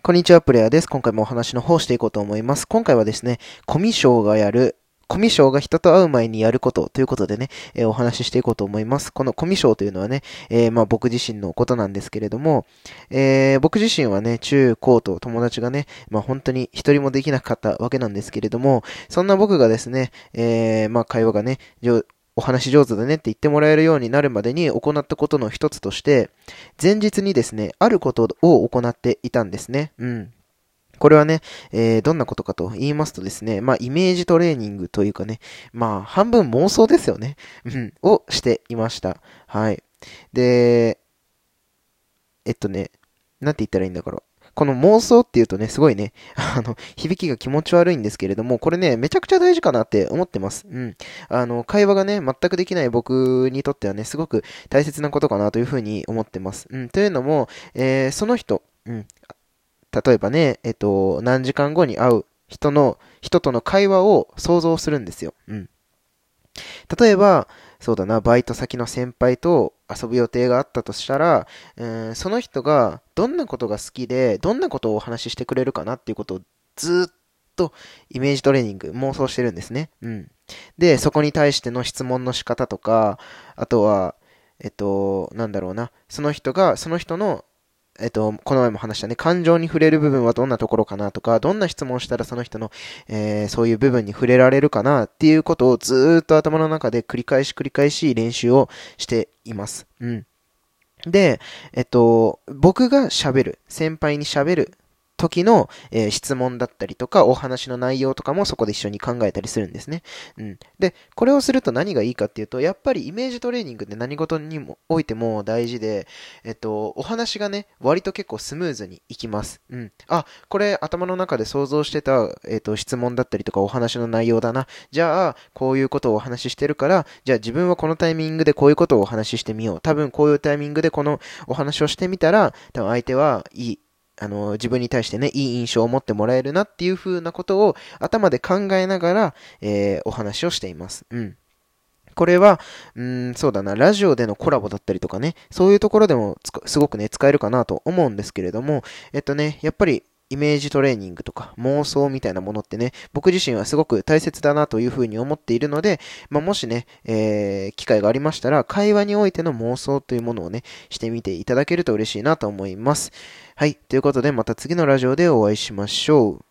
こんにちは、プレイヤーです。今回もお話の方していこうと思います。今回はですね、コミショがやる、コミショが人と会う前にやることということでね、えー、お話ししていこうと思います。このコミショというのはね、えー、まあ僕自身のことなんですけれども、えー、僕自身はね、中高と友達がね、まあ本当に一人もできなかったわけなんですけれども、そんな僕がですね、え、まあ会話がね、お話上手だねって言ってもらえるようになるまでに行ったことの一つとして、前日にですね、あることを行っていたんですね。うん。これはね、えー、どんなことかと言いますとですね、まあ、イメージトレーニングというかね、まあ、半分妄想ですよね。うん、をしていました。はい。で、えっとね、なんて言ったらいいんだから。この妄想っていうとね、すごいね、あの、響きが気持ち悪いんですけれども、これね、めちゃくちゃ大事かなって思ってます。うん。あの、会話がね、全くできない僕にとってはね、すごく大切なことかなというふうに思ってます。うん。というのも、えー、その人、うん。例えばね、えっと、何時間後に会う人の、人との会話を想像するんですよ。うん。例えば、そうだな、バイト先の先輩と遊ぶ予定があったとしたら、うん、その人がどんなことが好きで、どんなことをお話ししてくれるかなっていうことをずっとイメージトレーニング、妄想してるんですね。うん。で、そこに対しての質問の仕方とか、あとは、えっと、なんだろうな、その人が、その人のえっと、この前も話したね、感情に触れる部分はどんなところかなとか、どんな質問したらその人の、えー、そういう部分に触れられるかなっていうことをずっと頭の中で繰り返し繰り返し練習をしています。うん。で、えっと、僕が喋る、先輩に喋る時の、えー、質問だったりとか、お話の内容とかもそこで一緒に考えたりするんですね。うん。で、これをすると何がいいかっていうと、やっぱりイメージトレーニングって何事にもおいても大事で、えっと、お話がね、割と結構スムーズにいきます。うん。あ、これ頭の中で想像してた、えっと、質問だったりとかお話の内容だな。じゃあ、こういうことをお話ししてるから、じゃあ自分はこのタイミングでこういうことをお話ししてみよう。多分こういうタイミングでこのお話をしてみたら、多分相手はいい、あの、自分に対してね、いい印象を持ってもらえるなっていう風なことを頭で考えながら、えー、お話をしています。うん。これは、うん、そうだな、ラジオでのコラボだったりとかね、そういうところでもすごくね、使えるかなと思うんですけれども、えっとね、やっぱりイメージトレーニングとか妄想みたいなものってね、僕自身はすごく大切だなというふうに思っているので、まあ、もしね、えー、機会がありましたら、会話においての妄想というものをね、してみていただけると嬉しいなと思います。はい。ということで、また次のラジオでお会いしましょう。